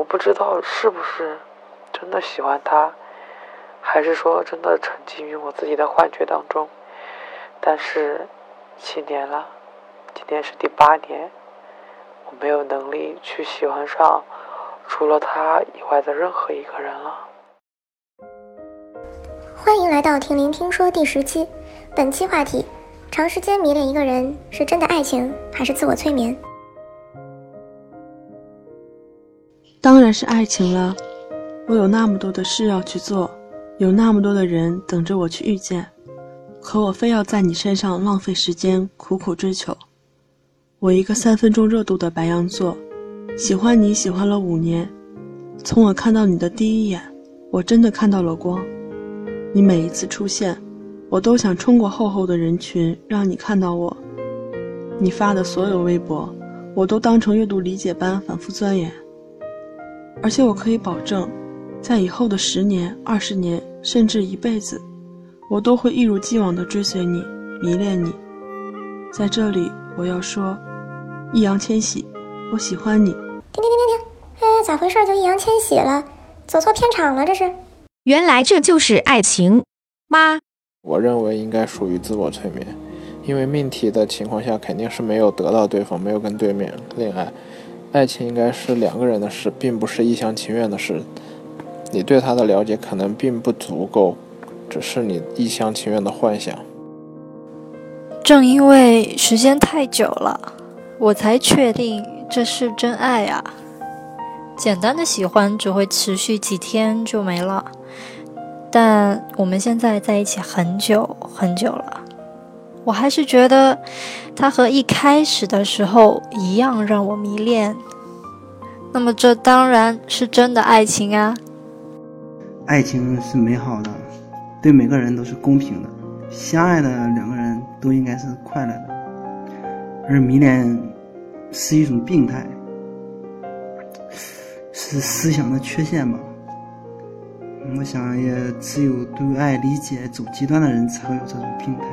我不知道是不是真的喜欢他，还是说真的沉浸于我自己的幻觉当中。但是七年了，今年是第八年，我没有能力去喜欢上除了他以外的任何一个人了。欢迎来到听聆听说第十期，本期话题：长时间迷恋一个人是真的爱情还是自我催眠？当然是爱情了，我有那么多的事要去做，有那么多的人等着我去遇见，可我非要在你身上浪费时间，苦苦追求。我一个三分钟热度的白羊座，喜欢你喜欢了五年，从我看到你的第一眼，我真的看到了光。你每一次出现，我都想冲过厚厚的人群，让你看到我。你发的所有微博，我都当成阅读理解般反复钻研。而且我可以保证，在以后的十年、二十年，甚至一辈子，我都会一如既往地追随你，迷恋你。在这里，我要说，易烊千玺，我喜欢你。停停停停停！哎，咋回事？就易烊千玺了？走错片场了？这是？原来这就是爱情吗？我认为应该属于自我催眠，因为命题的情况下肯定是没有得到对方，没有跟对面恋爱。爱情应该是两个人的事，并不是一厢情愿的事。你对他的了解可能并不足够，只是你一厢情愿的幻想。正因为时间太久了，我才确定这是真爱啊！简单的喜欢只会持续几天就没了。但我们现在在一起很久很久了，我还是觉得他和一开始的时候一样让我迷恋。那么这当然是真的爱情啊！爱情是美好的，对每个人都是公平的，相爱的两个人都应该是快乐的。而迷恋是一种病态，是思想的缺陷吧。我想，也只有对爱理解走极端的人才会有这种病态。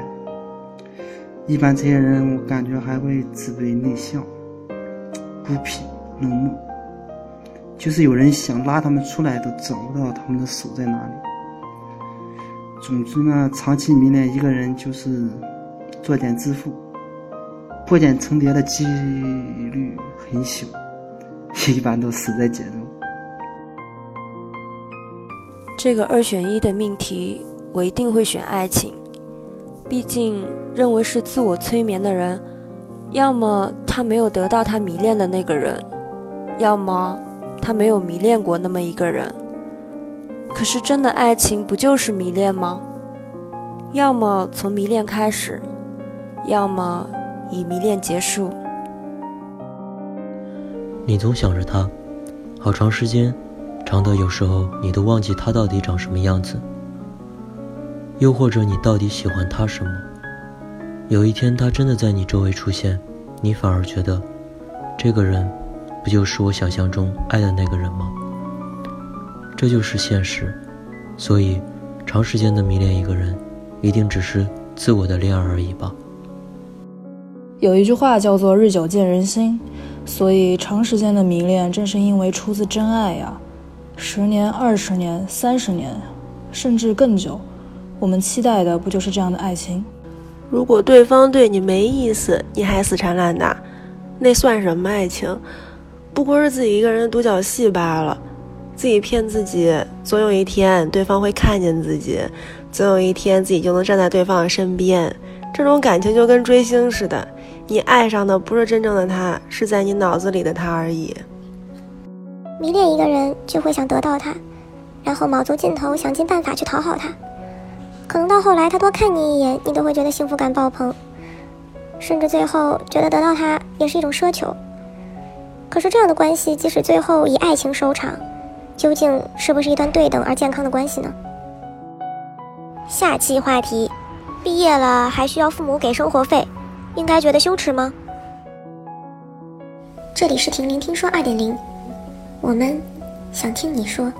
一般这些人，我感觉还会自卑、内向、孤僻、冷漠。就是有人想拉他们出来，都找不到他们的手在哪里。总之呢，长期迷恋一个人就是作茧自缚，破茧成蝶的几率很小，一般都死在茧中。这个二选一的命题，我一定会选爱情。毕竟，认为是自我催眠的人，要么他没有得到他迷恋的那个人，要么他没有迷恋过那么一个人。可是，真的爱情不就是迷恋吗？要么从迷恋开始，要么以迷恋结束。你总想着他，好长时间。长的有时候你都忘记他到底长什么样子，又或者你到底喜欢他什么？有一天他真的在你周围出现，你反而觉得，这个人，不就是我想象中爱的那个人吗？这就是现实，所以，长时间的迷恋一个人，一定只是自我的恋爱而已吧。有一句话叫做“日久见人心”，所以长时间的迷恋正是因为出自真爱呀。十年、二十年、三十年，甚至更久，我们期待的不就是这样的爱情？如果对方对你没意思，你还死缠烂打，那算什么爱情？不过是自己一个人的独角戏罢了。自己骗自己，总有一天对方会看见自己，总有一天自己就能站在对方的身边。这种感情就跟追星似的，你爱上的不是真正的他，是在你脑子里的他而已。迷恋一个人就会想得到他，然后卯足劲头想尽办法去讨好他。可能到后来他多看你一眼，你都会觉得幸福感爆棚，甚至最后觉得得到他也是一种奢求。可是这样的关系，即使最后以爱情收场，究竟是不是一段对等而健康的关系呢？下期话题：毕业了还需要父母给生活费，应该觉得羞耻吗？这里是婷婷听说二点零。我们想听你说。